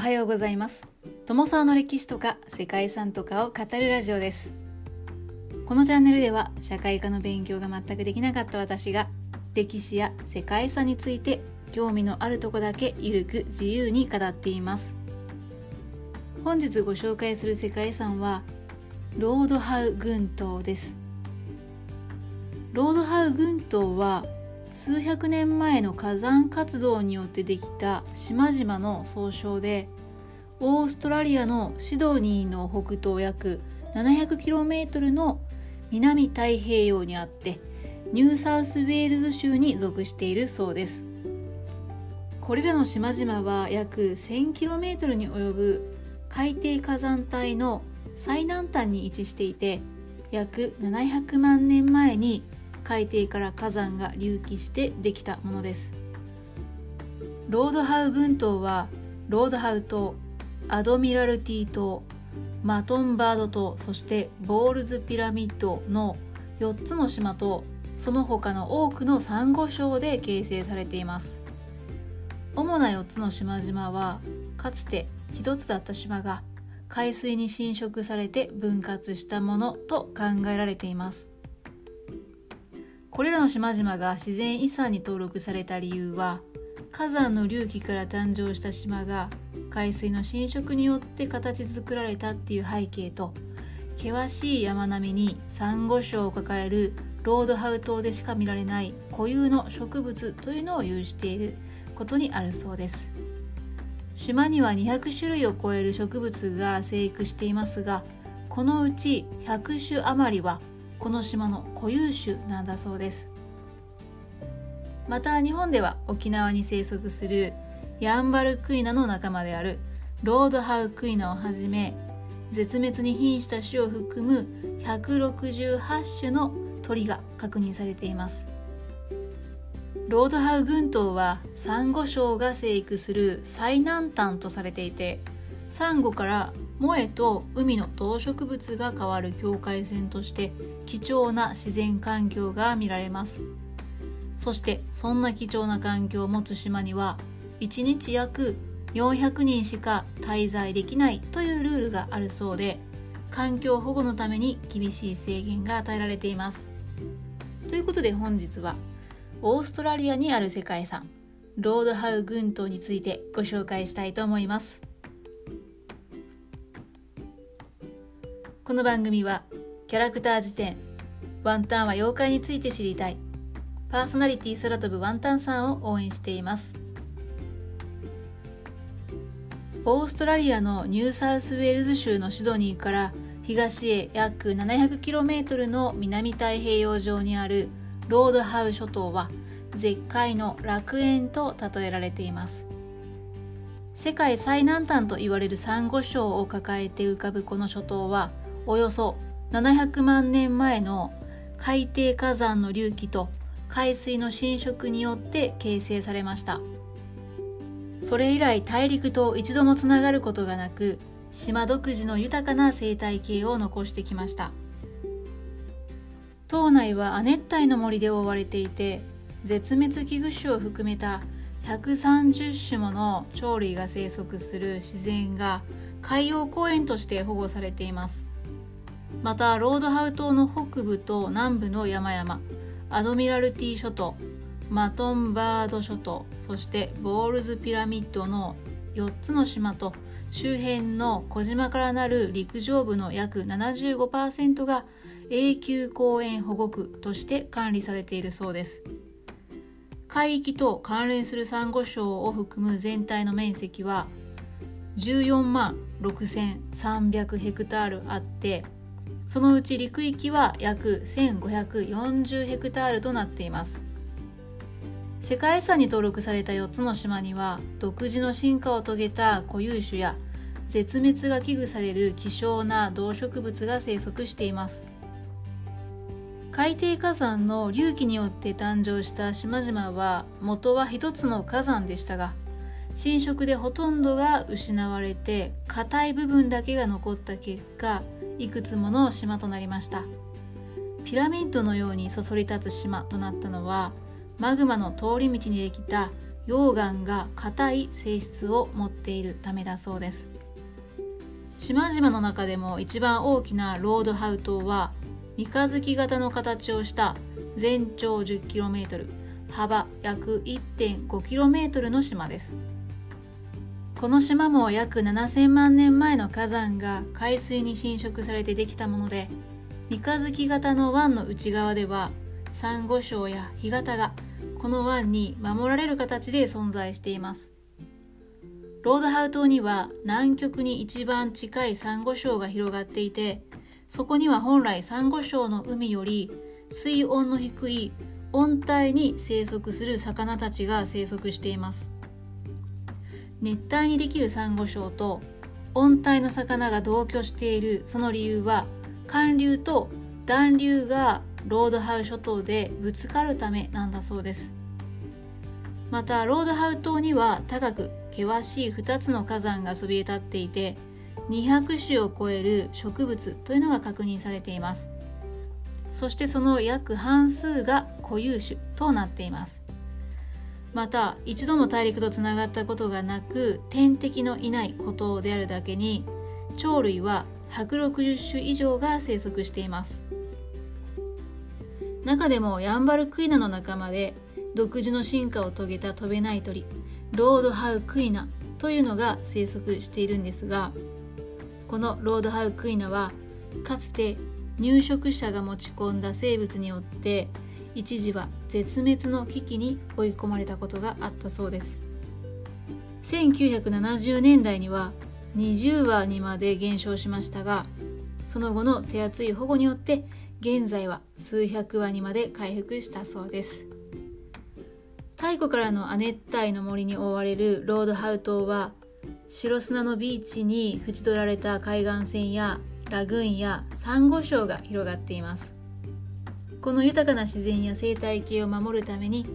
はようございます。友沢の歴史とか世界遺産とかを語るラジオです。このチャンネルでは社会科の勉強が全くできなかった私が歴史や世界遺産について興味のあるとこだけゆるく自由に語っています。本日ご紹介する世界遺産はロードハウ群島です。ロードハウ群島は数百年前の火山活動によってできた島々の総称でオーストラリアのシドニーの北東約 700km の南太平洋にあってニューサウスウェールズ州に属しているそうです。これらの島々は約 1000km に及ぶ海底火山帯の最南端に位置していて約700万年前に海底から火山が隆起してできたものです。ロードハウ群島はロードハウ島アドミラルティ島マトンバード島そしてボールズピラミッドの4つの島とその他の多くのサンゴ礁で形成されています。主な4つの島々はかつて1つだった島が海水に侵食されて分割したものと考えられています。これらの島々が自然遺産に登録された理由は火山の隆起から誕生した島が海水の侵食によって形作られたっていう背景と険しい山並みにサンゴ礁を抱えるロードハウ島でしか見られない固有の植物というのを有していることにあるそうです。島には200種類を超える植物が生育していますがこのうち100種余りはこの島の固有種なんだそうです。また日本では沖縄に生息するヤンバルクイナの仲間であるロードハウクイナをはじめ絶滅に瀕した種を含む168種の鳥が確認されています。ロードハウ群島はサンゴ礁が生育する最南端とされていてサンゴから萌えと海の動植物が変わる境界線として貴重な自然環境が見られます。そしてそんな貴重な環境を持つ島には1日約400人しか滞在できないというルールがあるそうで環境保護のために厳しい制限が与えられています。ということで本日はオーストラリアにある世界遺産ロードハウ群島についてご紹介したいと思います。この番組はキャラクター辞典ワンタンは妖怪について知りたいパーソナリティ空飛ぶワンタンさんを応援しています。オーストラリアのニューサウスウェールズ州のシドニーから東へ約 700km の南太平洋上にあるロードハウ諸島は絶海の楽園と例えられています。世界最南端と言われるサンゴ礁を抱えて浮かぶこの諸島はおよそ700万年前の海底火山の隆起と海水の侵食によって形成されました。それ以来大陸と一度もつながることがなく島独自の豊かな生態系を残してきました。島内は亜熱帯の森で覆われていて絶滅危惧種を含めた130種もの鳥類が生息する自然が海洋公園として保護されています。またロードハウ島の北部と南部の山々アドミラルティ諸島マトンバード諸島そしてボールズピラミッドの4つの島と周辺の小島からなる陸上部の約75%が永久公園保護区として管理されているそうです。海域と関連するサンゴ礁を含む全体の面積は14万6300ヘクタールあってそのうち陸域は約1540ヘクタールとなっています。世界遺産に登録された4つの島には独自の進化を遂げた固有種や絶滅が危惧される希少な動植物が生息しています。海底火山の隆起によって誕生した島々は元は一つの火山でしたが侵食でほとんどが失われて硬い部分だけが残った結果いくつもの島となりました。ピラミッドのようにそそり立つ島となったのはマグマの通り道にできた溶岩が硬い性質を持っているためだそうです。島々の中でも一番大きなロードハウ島は三日月型の形をした全長 10km 幅約 1.5km の島です。この島も約7000万年前の火山が海水に浸食されてできたもので三日月型の湾の内側ではサンゴ礁や干潟がこの湾に守られる形で存在しています。ロードハウ島には南極に一番近いサンゴ礁が広がっていてそこには本来サンゴ礁の海より水温の低い温帯に生息する魚たちが生息しています。熱帯にできるサンゴ礁と温帯の魚が同居しているその理由は寒流と暖流がロードハウ諸島でぶつかるためなんだそうです。またロードハウ島には高く険しい2つの火山がそびえ立っていて200種を超える植物というのが確認されています。そしてその約半数が固有種となっています。また一度も大陸とつながったことがなく天敵のいない孤島であるだけに鳥類は160種以上が生息しています。中でもヤンバルクイナの仲間で独自の進化を遂げた飛べない鳥ロードハウクイナというのが生息しているんですがこのロードハウクイナはかつて入植者が持ち込んだ生物によって一時は絶滅の危機に追い込まれたことがあったそうです。1970年代には20羽にまで減少しましたがその後の手厚い保護によって現在は数百羽にまで回復したそうです。太古からの亜熱帯の森に覆われるロードハウ島は白砂のビーチに縁取られた海岸線やラグーンやサンゴ礁が広がっています。この豊かな自然や生態系を守るために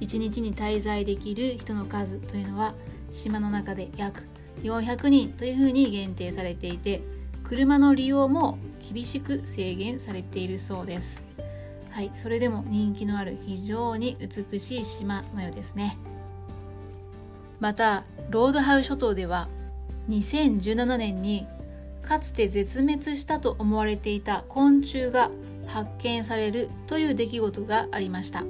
1日に滞在できる人の数というのは島の中で約400人というふうに限定されていて車の利用も厳しく制限されているそうです。はいそれでも人気のある非常に美しい島のようですね。またロードハウ諸島では2017年にかつて絶滅したと思われていた昆虫が発見されるという出来事がありました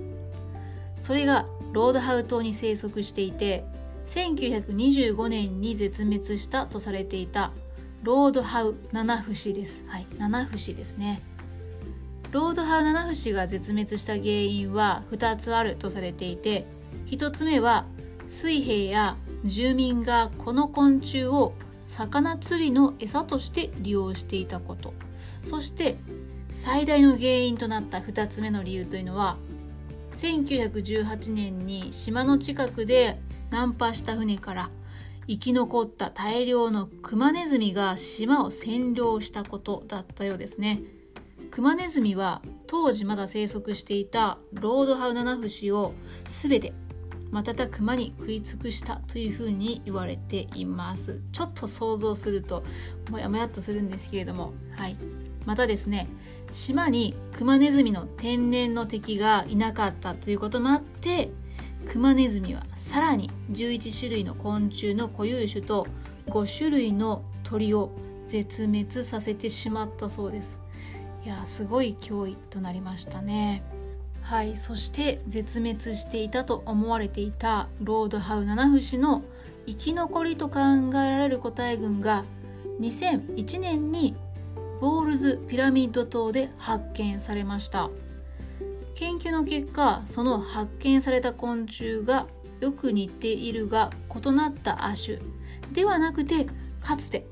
それがロードハウ島に生息していて1925年に絶滅したとされていたロードハウ七節です。はい、七節ですね。ロードハウ七節が絶滅した原因は2つあるとされていて、1つ目は水兵や住民がこの昆虫を魚釣りの餌として利用していたこと。そして最大の原因となった2つ目の理由というのは1918年に島の近くでナンパした船から生き残った大量のクマネズミが島を占領したことだったようですね。クマネズミは当時まだ生息していたロードハウナナフシを全て瞬く間に食い尽くしたというふうに言われていますちょっと想像するともやもやっとするんですけれどもはいまたですね島にクマネズミの天然の敵がいなかったということもあってクマネズミはさらに11種類の昆虫の固有種と5種類の鳥を絶滅させてしまったそうです。いやすごい脅威となりましたね。はいそして絶滅していたと思われていたロードハウナナフシの生き残りと考えられる個体群が2001年にボールズピラミッド島で発見されました。研究の結果その発見された昆虫がよく似ているが異なった亜種ではなくてかつて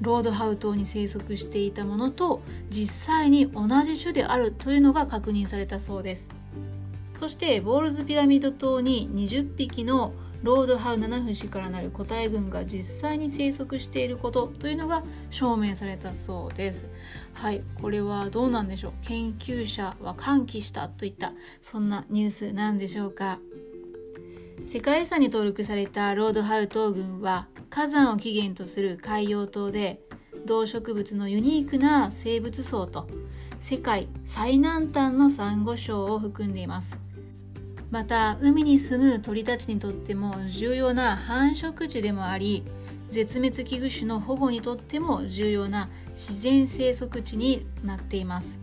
ロードハウ島に生息していたものと実際に同じ種であるというのが確認されたそうです。そしてボールズピラミッド島に20匹のロードハウナナフシからなる個体群が実際に生息していることというのが証明されたそうです。はいこれはどうなんでしょう？研究者は歓喜したといったそんなニュースなんでしょうか？世界遺産に登録されたロードハウ島群は火山を起源とする海洋島で動植物のユニークな生物層と世界最南端のサンゴ礁を含んでいます。また海に住む鳥たちにとっても重要な繁殖地でもあり絶滅危惧種の保護にとっても重要な自然生息地になっています。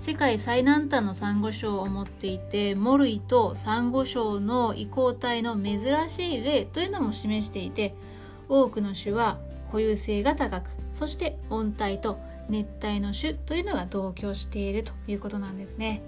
世界最南端のサンゴ礁を持っていてモルイとサンゴ礁の移行体の珍しい例というのも示していて多くの種は固有性が高くそして温帯と熱帯の種というのが同居しているということなんですね。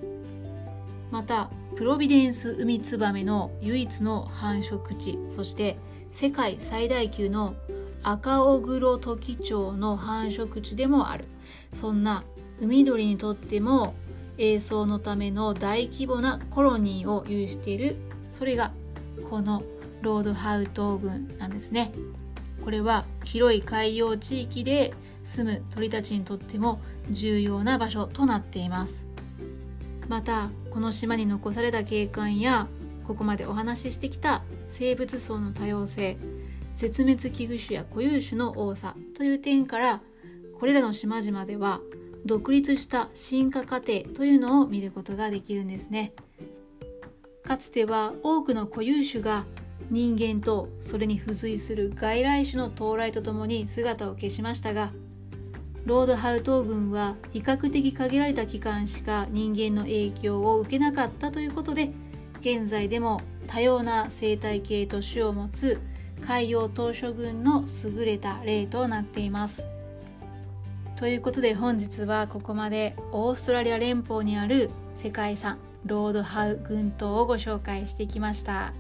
またプロビデンスウミツバメの唯一の繁殖地そして世界最大級の赤オグロトキチョウの繁殖地でもある。そんな海鳥にとっても営巣のための大規模なコロニーを有している。それがこのロードハウ島群なんですね。これは広い海洋地域で住む鳥たちにとっても重要な場所となっています。またこの島に残された景観やここまでお話ししてきた生物層の多様性絶滅危惧種や固有種の多さという点からこれらの島々では独立した進化過程というのを見ることができるんですね。かつては多くの固有種が人間とそれに付随する外来種の到来とともに姿を消しましたがロードハウ島群は比較的限られた期間しか人間の影響を受けなかったということで現在でも多様な生態系と種を持つ海洋島嶼群の優れた例となっています。ということで本日はここまでオーストラリア連邦にある世界遺産ロードハウ群島をご紹介してきました。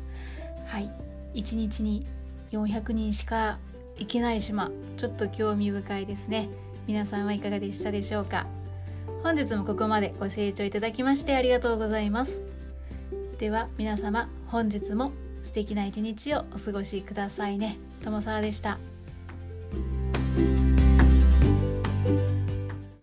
はい1日に400人しか行けない島ちょっと興味深いですね皆さんはいかがでしたでしょうか？本日もここまでご清聴いただきましてありがとうございます。では皆様本日も素敵な一日をお過ごしくださいね。友沢でした。